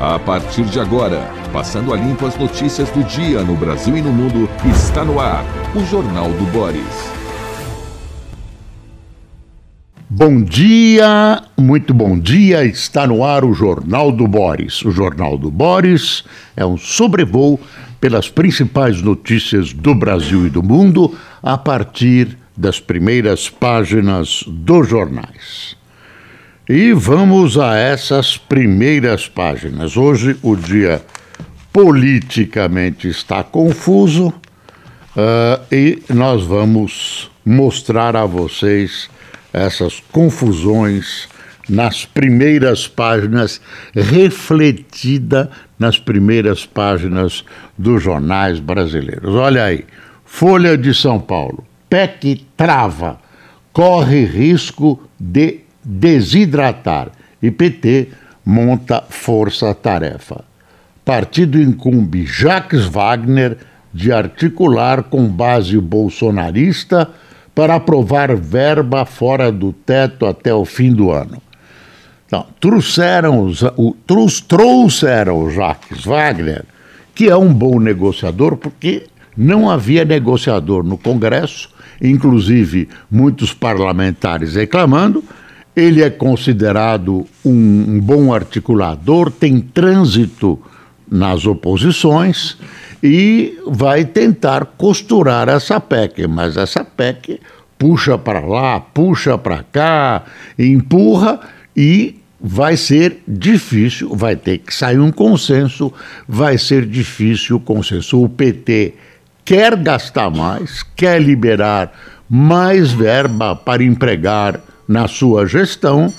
A partir de agora, passando a limpo as notícias do dia no Brasil e no mundo, está no ar o Jornal do Boris. Bom dia, muito bom dia. Está no ar o Jornal do Boris. O Jornal do Boris é um sobrevoo pelas principais notícias do Brasil e do mundo a partir das primeiras páginas dos jornais. E vamos a essas primeiras páginas. Hoje o dia politicamente está confuso uh, e nós vamos mostrar a vocês essas confusões nas primeiras páginas, refletida nas primeiras páginas dos jornais brasileiros. Olha aí, Folha de São Paulo, PEC trava, corre risco de desidratar e PT monta força-tarefa. Partido incumbe Jacques Wagner de articular com base bolsonarista para aprovar verba fora do teto até o fim do ano. Então, trouxeram, o, trouxeram o Jacques Wagner, que é um bom negociador, porque não havia negociador no Congresso, inclusive muitos parlamentares reclamando. Ele é considerado um, bom articulador, tem trânsito nas oposições e vai tentar costurar essa PEC, mas essa PEC puxa para lá, puxa para cá, empurra e vai ser difícil, vai ter que sair um consenso, vai ser difícil o consenso. O PT quer gastar mais, quer liberar mais verba para empregar na sua gestão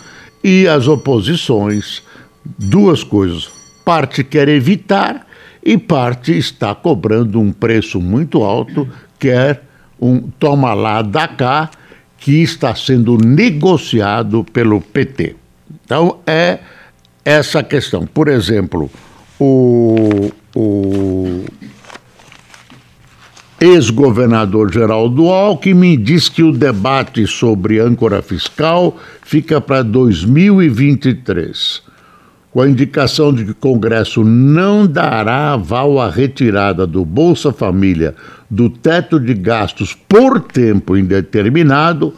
e as oposições, duas coisas. Parte quer evitar e parte está cobrando um preço muito alto, quer um toma lá da cá, que está sendo negociado pelo PT. Então, é essa questão. Por exemplo, o, o ex-governador Geraldo Alckmin diz que o debate sobre âncora fiscal fica para 2023. Com a indicação de que o Congresso não dará aval à retirada do Bolsa Família do teto de gastos por tempo indeterminado,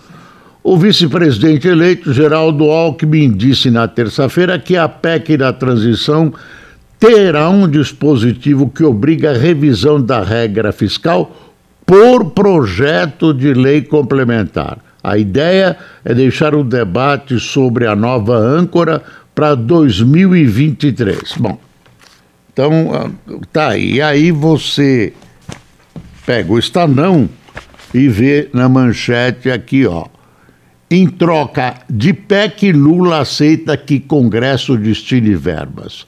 o vice-presidente eleito Geraldo Alckmin disse na terça-feira que a PEC da transição terá um dispositivo que obriga a revisão da regra fiscal por projeto de lei complementar. A ideia é deixar o debate sobre a nova âncora para 2023. Bom, então ah, tá aí. E aí você pega o Estadão e vê na manchete aqui, ó. Em troca de PEC, Lula aceita que Congresso destine verbas.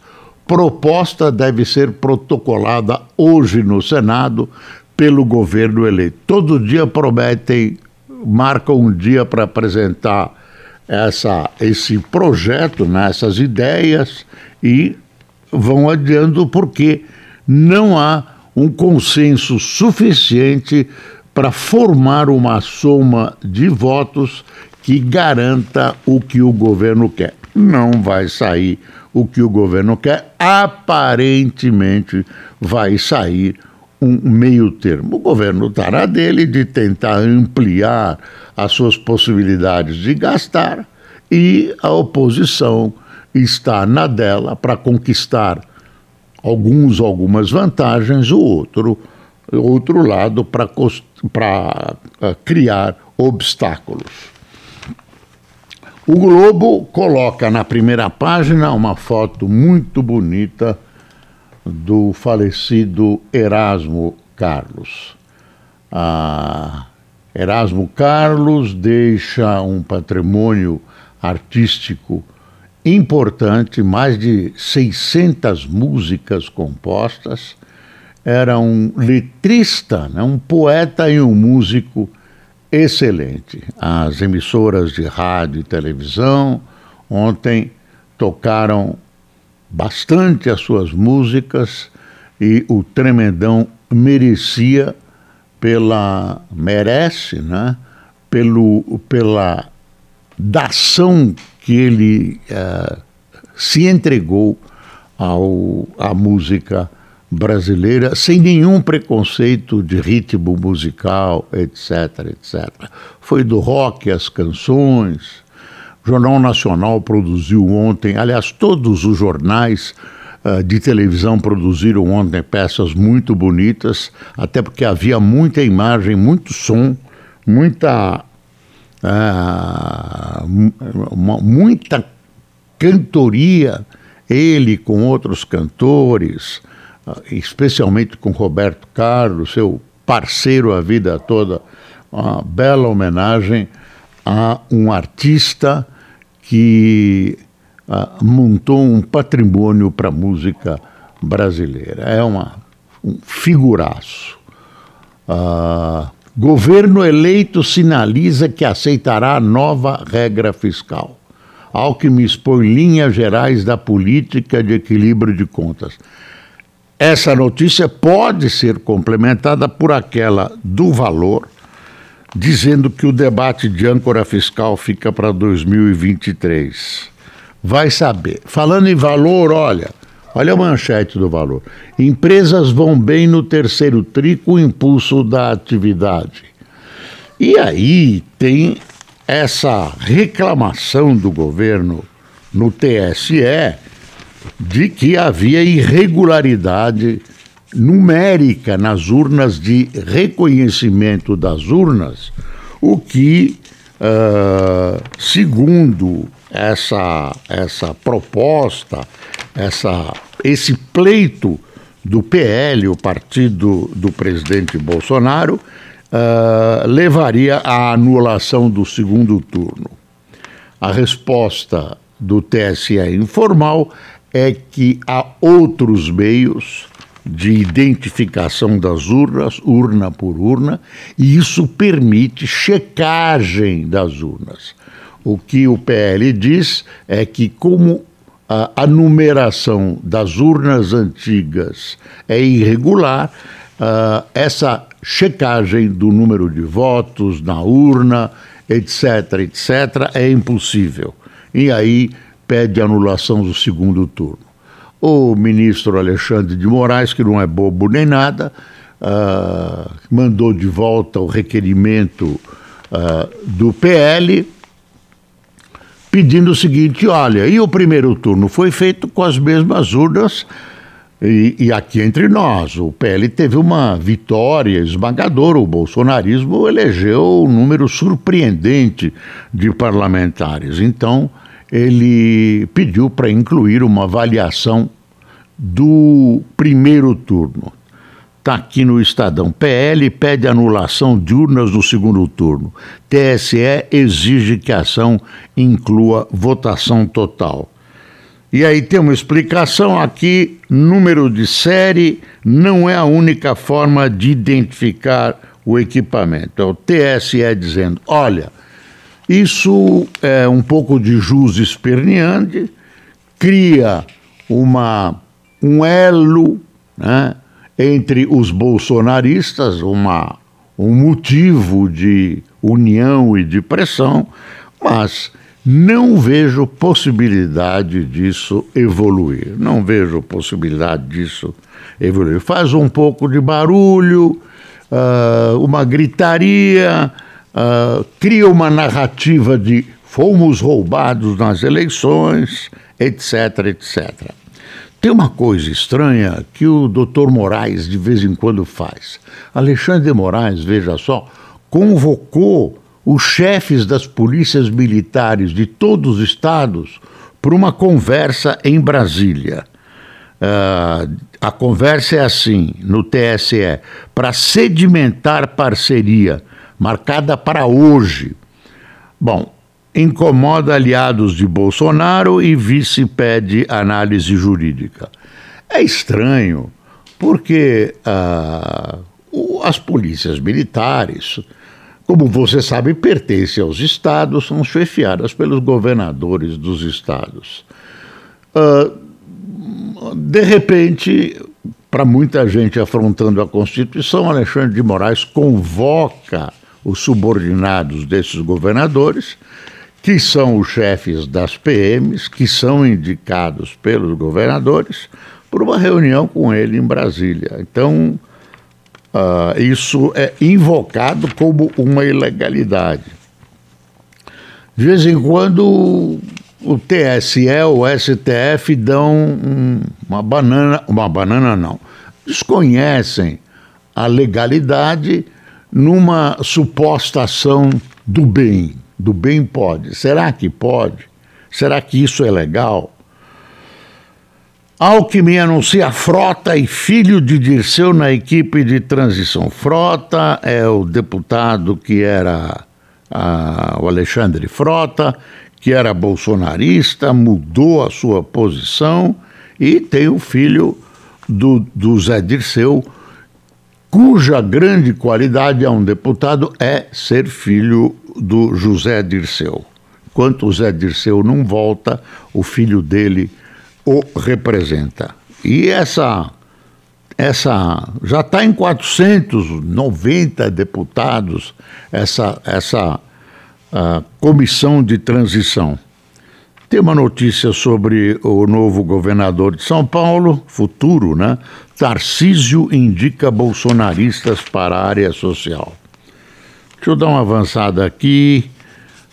Proposta deve ser protocolada hoje no Senado pelo governo eleito. Todo dia prometem, marcam um dia para apresentar essa, esse projeto, né, essas ideias e vão adiando porque não há um consenso suficiente para formar uma soma de votos que garanta o que o governo quer. Não vai sair o que o governo quer, aparentemente vai sair um meio termo. O governo estará dele de tentar ampliar as suas possibilidades de gastar e a oposição está na dela para conquistar alguns algumas vantagens, o outro outro lado para uh, criar obstáculos. O Globo coloca na primeira página uma foto muito bonita do falecido Erasmo Carlos. Ah, Erasmo Carlos deixa um patrimônio artístico importante, mais de 600 músicas compostas. Era um letrista, né, um poeta e um músico excelente. As emissoras de rádio e televisão ontem tocaram bastante as suas músicas e o Tremendão merecia pela merece, né? Pelo pela dação que ele uh, se entregou ao, à música brasileira sem nenhum preconceito de ritmo musical, etc, etc. Foi do rock às canções. O Jornal Nacional produziu ontem, aliás, todos os jornais uh, de televisão produziram ontem peças muito bonitas, até porque havia muita imagem, muito som, muita uh, muita cantoria, ele com outros cantores, especialmente com Roberto Carlos, seu parceiro a vida toda, uma bela homenagem a um artista que uh, montou um patrimônio para a música brasileira. É uma, um figuraço. Uh, governo eleito sinaliza que aceitará a nova regra fiscal. Alckmin expõe linhas gerais da política de equilíbrio de contas. Essa notícia pode ser complementada por aquela do valor, dizendo que o debate de âncora fiscal fica para 2023. Vai saber. Falando em valor, olha, olha a manchete do valor. Empresas vão bem no terceiro tri com impulso da atividade. E aí tem essa reclamação do governo no TSE de que havia irregularidade numérica nas urnas de reconhecimento das urnas, o que, uh, segundo essa, essa proposta, essa, esse pleito do PL, o partido do presidente Bolsonaro, uh, levaria à anulação do segundo turno. A resposta do TSE informal é que há outros meios de identificação das urnas, urna por urna, e isso permite checagem das urnas. O que o PL diz é que, como a, a numeração das urnas antigas é irregular, uh, essa checagem do número de votos na urna, etc., etc., é impossível. E aí pede anulação do segundo turno. O ministro Alexandre de Moraes, que não é bobo nem nada, uh, mandou de volta o requerimento uh, do PL, pedindo o seguinte: olha, e o primeiro turno foi feito com as mesmas urnas e, e, aqui entre nós, o PL teve uma vitória esmagadora. O bolsonarismo elegeu um número surpreendente de parlamentares. Então, ele pediu para incluir uma avaliação do primeiro turno. Está aqui no Estadão. PL pede anulação de urnas no segundo turno. TSE exige que a ação inclua votação total. E aí tem uma explicação aqui: número de série não é a única forma de identificar o equipamento. É o TSE dizendo: olha, isso é um pouco de jus esperneante, cria uma, um elo né, entre os bolsonaristas, uma, um motivo de união e de pressão, mas não vejo possibilidade disso evoluir. Não vejo possibilidade disso evoluir. Faz um pouco de barulho, uh, uma gritaria, uh, cria uma narrativa de fomos roubados nas eleições, etc, etc. Tem uma coisa estranha que o doutor Moraes de vez em quando faz. Alexandre de Moraes, veja só, convocou os chefes das polícias militares de todos os estados para uma conversa em Brasília. Uh, a conversa é assim, no TSE, para sedimentar parceria, marcada para hoje. Bom, incomoda aliados de Bolsonaro e vice pede análise jurídica. É estranho, porque uh, as polícias militares como você sabe, pertencem aos estados, são chefiadas pelos governadores dos estados. Uh, de repente, para muita gente afrontando a Constituição, Alexandre de Moraes convoca os subordinados desses governadores, que são os chefes das PMs, que são indicados pelos governadores, por uma reunião com ele em Brasília. Então, uh, isso é invocado como uma ilegalidade. De vez em quando, o TSE, o STF dão um, uma banana, uma banana não, desconhecem a legalidade numa suposta ação do bem. Do bem pode. Será que pode? Será que isso é legal? Alckmin anuncia Frota e filho de Dirceu na equipe de transição. Frota é o deputado que era o Alexandre Frota, que era bolsonarista, mudou a sua posição e tem o filho do, do Zé Dirceu, cuja grande qualidade a um deputado é ser filho do José Dirceu. Enquanto o Zé Dirceu não volta, o filho dele o representa. E essa essa já está em 490 deputados essa essa uh, comissão de transição. Tem uma notícia sobre o novo governador de São Paulo, futuro, né? Tarcísio indica bolsonaristas para a área social. Deixa eu dar uma avançada aqui.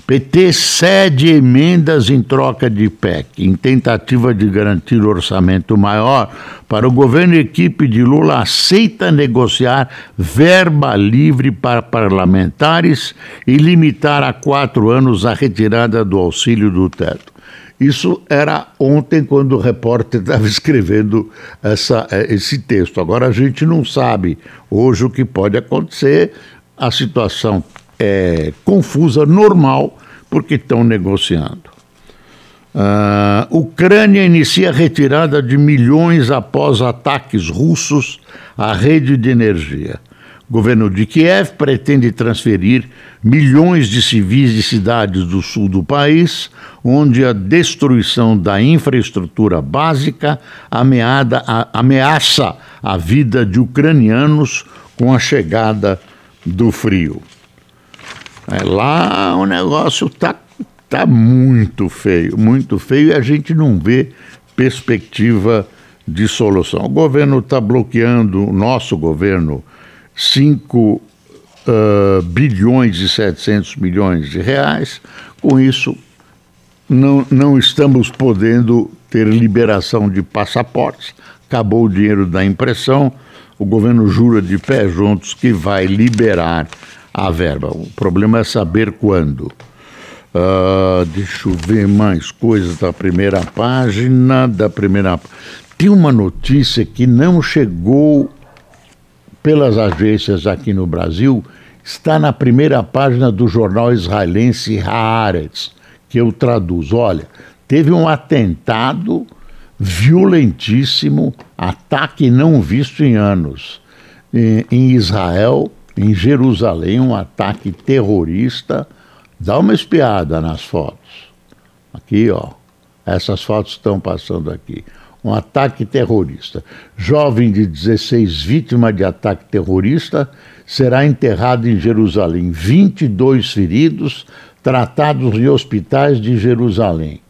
PT cede emendas em troca de PEC, em tentativa de garantir orçamento maior para o governo equipe de Lula aceita negociar verba livre para parlamentares e limitar a quatro anos a retirada do auxílio do teto. Isso era ontem, quando o repórter estava escrevendo essa, eh, esse texto. Agora a gente não sabe hoje o que pode acontecer. A situação é confusa, normal, porque estão negociando. Uh, Ucrânia inicia a retirada de milhões após ataques russos à rede de energia. O governo de Kiev pretende transferir milhões de civis de cidades do sul do país, onde a destruição da infraestrutura básica ameaça a, ameaça a vida de ucranianos com a chegada do frio. É, lá o negócio está tá muito feio, muito feio, e a gente não vê perspectiva de solução. O governo está bloqueando, o nosso governo, 5 uh, ah, bilhões e 700 milhões de reais. Com isso, não, não estamos podendo ter liberação de passaportes. Acabou o dinheiro da impressão. O governo jura de pé juntos que vai liberar a verba. O problema é saber quando. Uh, deixa eu ver mais coisas da primeira página. Da primeira. Tem uma notícia que não chegou pelas agências aqui no Brasil, está na primeira página do jornal israelense Haaretz, que eu traduzo. Olha, teve um atentado violentíssimo, ataque não visto em anos, em Israel, em Jerusalém, um ataque terrorista. Dá uma espiada nas fotos. Aqui, ó. Essas fotos estão passando aqui. Um ataque terrorista. Jovem de 16 vítima de ataque terrorista será enterrado em Jerusalém. 22 feridos tratados em hospitais de Jerusalém.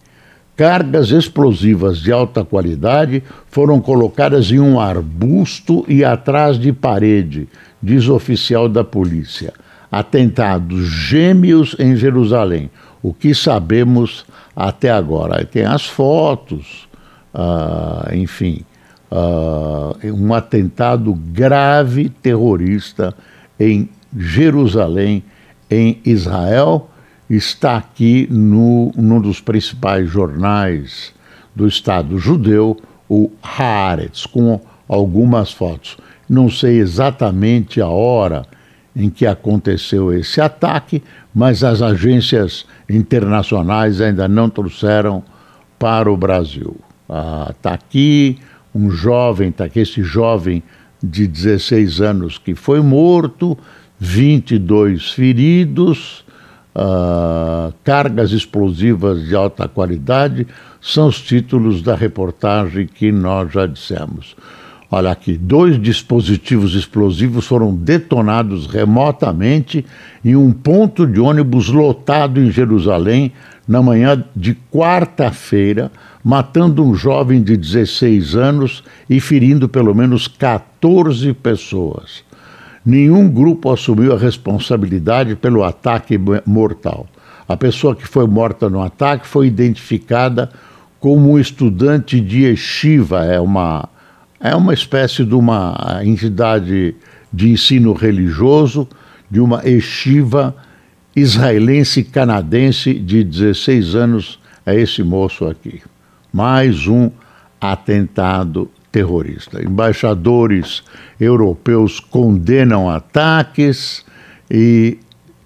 Cargas explosivas de alta qualidade foram colocadas em um arbusto e atrás de parede, diz oficial da polícia. Atentados gêmeos em Jerusalém. O que sabemos até agora? Aí tem as fotos, uh, enfim, uh, um atentado grave terrorista em Jerusalém, em Israel está aqui no, num dos principais jornais do Estado judeu, o Haaretz, com algumas fotos. Não sei exatamente a hora em que aconteceu esse ataque, mas as agências internacionais ainda não trouxeram para o Brasil. Está ah, tá aqui um jovem, está aqui esse jovem de 16 anos que foi morto, 22 feridos, uh, cargas explosivas de alta qualidade, são os títulos da reportagem que nós já dissemos. Olha aqui, dois dispositivos explosivos foram detonados remotamente em um ponto de ônibus lotado em Jerusalém na manhã de quarta-feira, matando um jovem de 16 anos e ferindo pelo menos 14 pessoas. Nenhum grupo assumiu a responsabilidade pelo ataque mortal. A pessoa que foi morta no ataque foi identificada como um estudante de yeshiva, é uma é uma espécie de uma entidade de ensino religioso, de uma estiva israelense canadense de 16 anos, é esse moço aqui. Mais um atentado terrorista. Embaixadores europeus condenam ataques e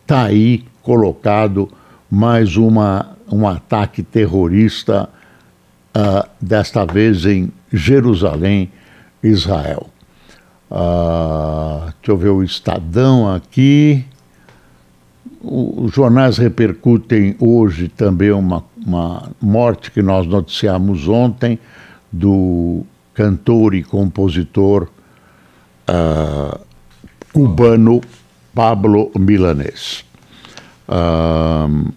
está aí colocado mais uma, um ataque terrorista, uh, desta vez em Jerusalém, Israel. Uh, deixa eu ver o Estadão aqui. os jornais repercutem hoje também uma, uma morte que nós noticiamos ontem do cantor e compositor uh, cubano Pablo Milanés. Uh,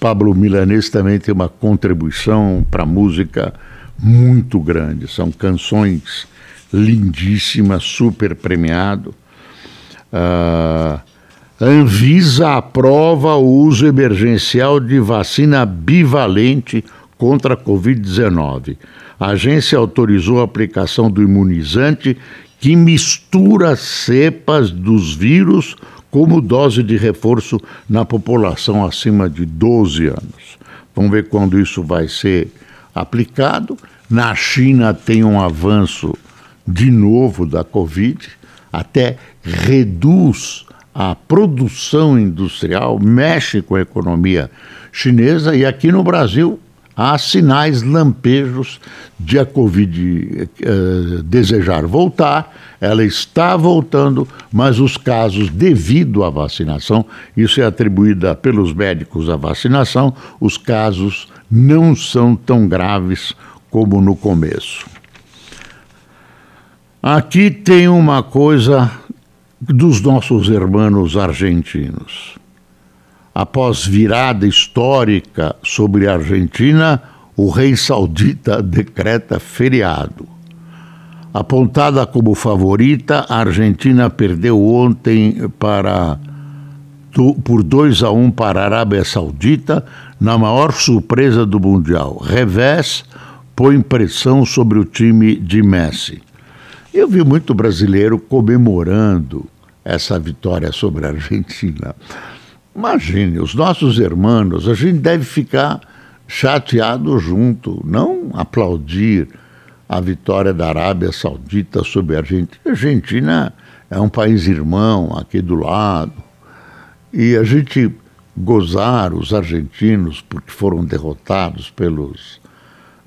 Pablo Milanés também tem uma contribuição para a música muito grande. São canções lindíssimas, super premiado. Uh, Anvisa aprova o uso emergencial de vacina bivalente contra a Covid-19. A agência autorizou a aplicação do imunizante que mistura cepas dos vírus como dose de reforço na população acima de 12 anos. Vamos ver quando isso vai ser aplicado. Na China tem um avanço de novo da Covid, até reduz a produção industrial, mexe com a economia chinesa e aqui no Brasil há sinais lampejos de a Covid eh, desejar voltar. Ela está voltando, mas os casos devido à vacinação, isso é atribuída pelos médicos à vacinação, os casos não são tão graves como no começo. Aqui tem uma coisa dos nossos irmãos argentinos. Após virada histórica sobre a Argentina, o rei saudita decreta feriado. Apontada como favorita, a Argentina perdeu ontem para por 2 a 1 um para a Arábia Saudita na maior surpresa do Mundial. Revés põe pressão sobre o time de Messi. Eu vi muito brasileiro comemorando essa vitória sobre a Argentina. Imagine, os nossos irmãos, a gente deve ficar chateado junto, não aplaudir a vitória da Arábia Saudita sobre a Argentina. A Argentina é um país irmão aqui do lado. E a gente gozar os argentinos porque foram derrotados pelos.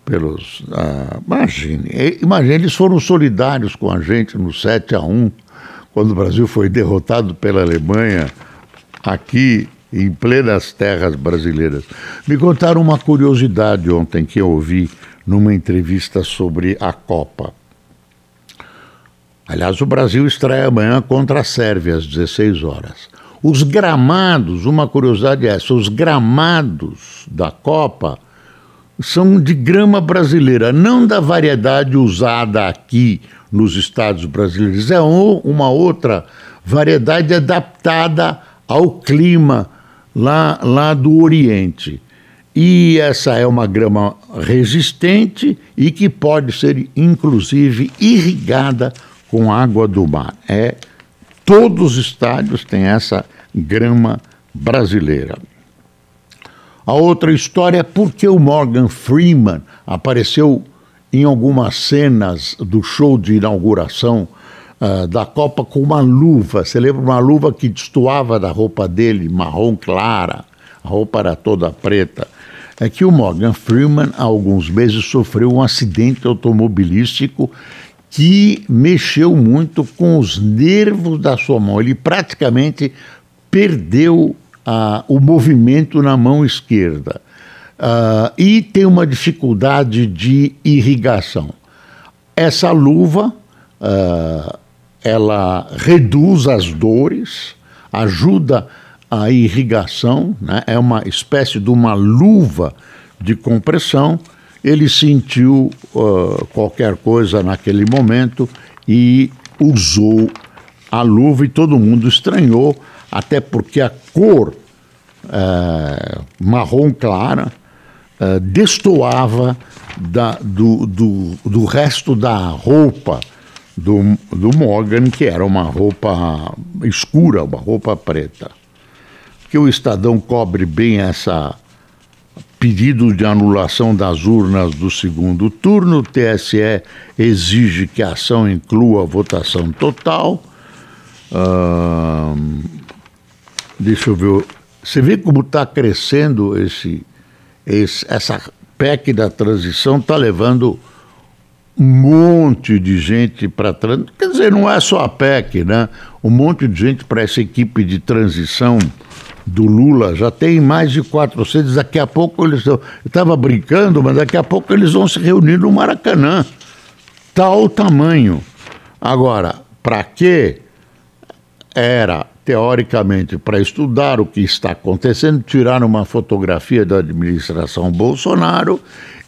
pelos ah, imagine, imagine, eles foram solidários com a gente no 7 a 1 quando o Brasil foi derrotado pela Alemanha aqui em plenas terras brasileiras. Me contaram uma curiosidade ontem que eu ouvi numa entrevista sobre a Copa. Aliás, o Brasil estreia amanhã contra a Sérvia às 16 horas. Os gramados, uma curiosidade é essa, os gramados da Copa são de grama brasileira, não da variedade usada aqui nos estados brasileiros. É uma outra variedade adaptada ao clima lá, lá do Oriente. E essa é uma grama resistente e que pode ser, inclusive, irrigada com água do mar. É Todos os estádios têm essa grama brasileira. A outra história é porque o Morgan Freeman apareceu em algumas cenas do show de inauguração uh, da Copa com uma luva. Você lembra uma luva que destoava da roupa dele, marrom clara, a roupa era toda preta. É que o Morgan Freeman, há alguns meses, sofreu um acidente automobilístico que mexeu muito com os nervos da sua mão. Ele praticamente perdeu ah, o movimento na mão esquerda. Ah, e tem uma dificuldade de irrigação. Essa luva uh, ela reduz as dores, ajuda a irrigação, né? é uma espécie de uma luva de compressão. Ele sentiu uh, qualquer coisa naquele momento e usou a luva e todo mundo estranhou, até porque a cor uh, marrom clara uh, destoava da, do, do, do resto da roupa do, do Morgan, que era uma roupa escura, uma roupa preta. Que o Estadão cobre bem essa pedido de anulação das urnas do segundo turno. O TSE exige que a ação inclua a votação total. deixa eu ver. Você vê como está crescendo esse, esse, essa PEC da transição, está levando um monte de gente para trans... Quer dizer, não é só a PEC, né? Um monte de gente para essa equipe de transição do Lula. Já tem mais de 400. Daqui a pouco eles. Eu estava brincando, mas daqui a pouco eles vão se reunir no Maracanã. Tal tamanho. Agora, para quê? Era, teoricamente, para estudar o que está acontecendo, tirar uma fotografia da administração Bolsonaro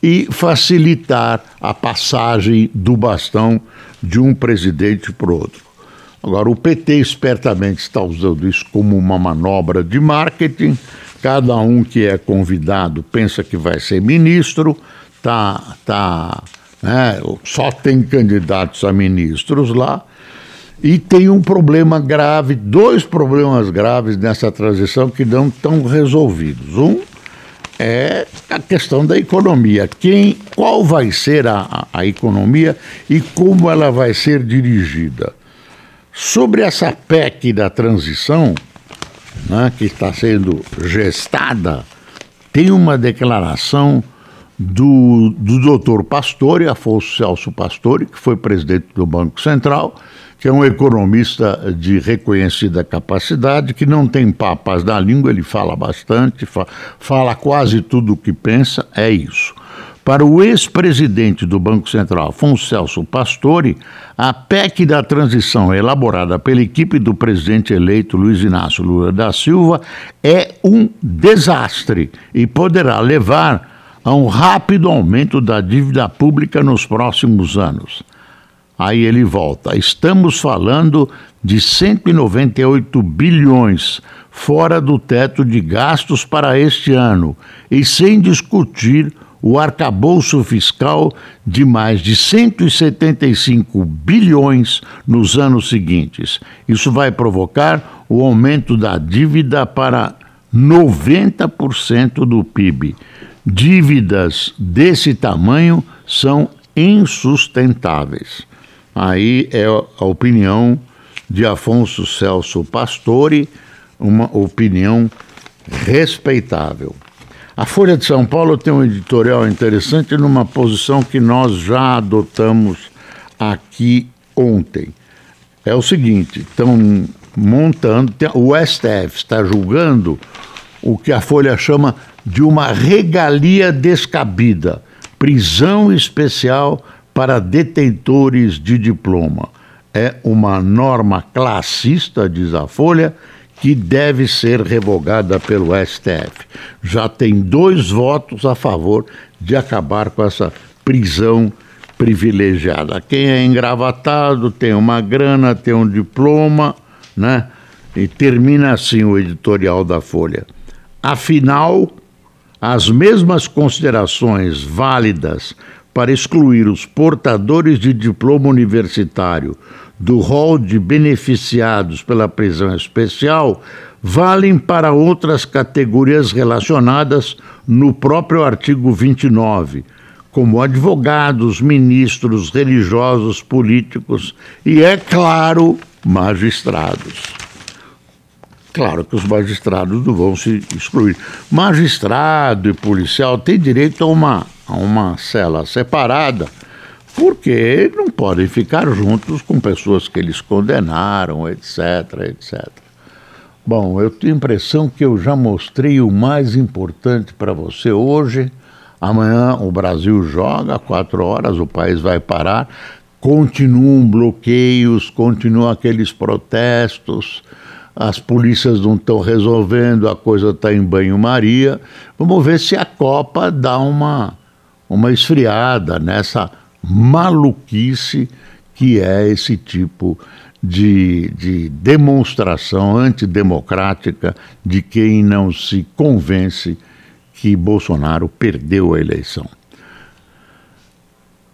e facilitar a passagem do bastão de um presidente para outro. Agora, o PT espertamente está usando isso como uma manobra de marketing. Cada um que é convidado pensa que vai ser ministro, tá, tá, né, só tem candidatos a ministros lá. E tem um problema grave, dois problemas graves nessa transição que não estão resolvidos. Um é a questão da economia. Quem, qual vai ser a, a economia e como ela vai ser dirigida? Sobre essa PEC da transição, né, que está sendo gestada, tem uma declaração do, do doutor Pastore, Afonso Celso Pastore, que foi presidente do Banco Central, que é um economista de reconhecida capacidade, que não tem papas na língua, ele fala bastante, fa fala quase tudo o que pensa, é isso. Para o ex-presidente do Banco Central, Afonso Celso Pastore, a PEC da transição elaborada pela equipe do presidente eleito Luiz Inácio Lula da Silva é um desastre e poderá levar a um rápido aumento da dívida pública nos próximos anos. Aí ele volta. Estamos falando de 198 bilhões fora do teto de gastos para este ano e sem discutir o arcabouço fiscal de mais de 175 bilhões nos anos seguintes. Isso vai provocar o aumento da dívida para 90% do PIB. Dívidas desse tamanho são insustentáveis. Aí é a opinião de Afonso Celso Pastore, uma opinião respeitável. A Folha de São Paulo tem um editorial interessante numa posição que nós já adotamos aqui ontem. É o seguinte: estão montando, o STF está julgando o que a Folha chama de uma regalia descabida prisão especial para detentores de diploma. É uma norma classista, diz a Folha, que deve ser revogada pelo STF. Já tem dois votos a favor de acabar com essa prisão privilegiada. Quem é engravatado tem uma grana, tem um diploma, né? E termina assim o editorial da Folha. Afinal, as mesmas considerações válidas para excluir os portadores de diploma universitário do rol de beneficiados pela prisão especial valem para outras categorias relacionadas no próprio artigo 29, como advogados, ministros, religiosos, políticos e, é claro, magistrados. Claro que os magistrados não vão se excluir. Magistrado e policial têm direito a uma, a uma cela separada, porque não podem ficar juntos com pessoas que eles condenaram, etc, etc. Bom, eu tenho a impressão que eu já mostrei o mais importante para você hoje. Amanhã o Brasil joga, quatro horas, o país vai parar. continuam bloqueios, continuam aqueles protestos, as polícias não estão resolvendo, a coisa está em banho-maria. Vamos ver se a Copa dá uma, uma esfriada nessa maluquice que é esse tipo de, de demonstração antidemocrática de quem não se convence que Bolsonaro perdeu a eleição.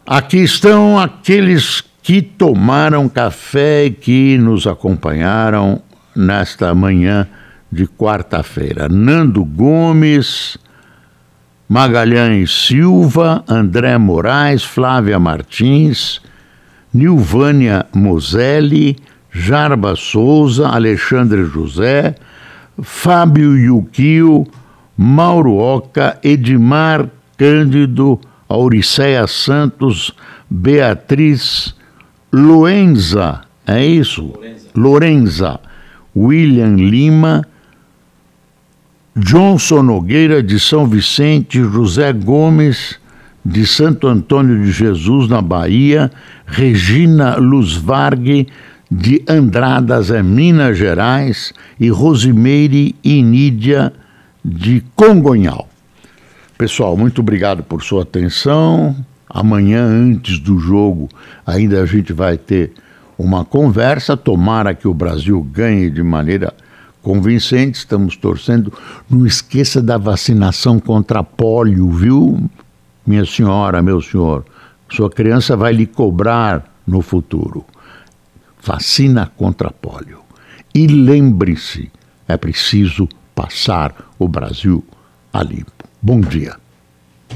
Aqui estão aqueles que tomaram café e que nos acompanharam nesta manhã de quarta-feira. Nando Gomes, Magalhães Silva, André Moraes, Flávia Martins, Nilvânia Moselli, Jarba Souza, Alexandre José, Fábio Yukio, Mauro Oca, Edmar Cândido, Auriceia Santos, Beatriz Loenza, é isso? Lorenza. William Lima, Johnson Nogueira de São Vicente, José Gomes de Santo Antônio de Jesus, na Bahia, Regina Luz Vargue de Andradas, em Minas Gerais, e Rosimeire Inídia de Congonhal. Pessoal, muito obrigado por sua atenção. Amanhã, antes do jogo, ainda a gente vai ter uma conversa. Tomara que o Brasil ganhe de maneira convincente. Estamos torcendo. Não esqueça da vacinação contra pólio, viu, minha senhora, meu senhor? Sua criança vai lhe cobrar no futuro. Vacina contra pólio. E lembre-se, é preciso passar o Brasil a limpo. Bom dia.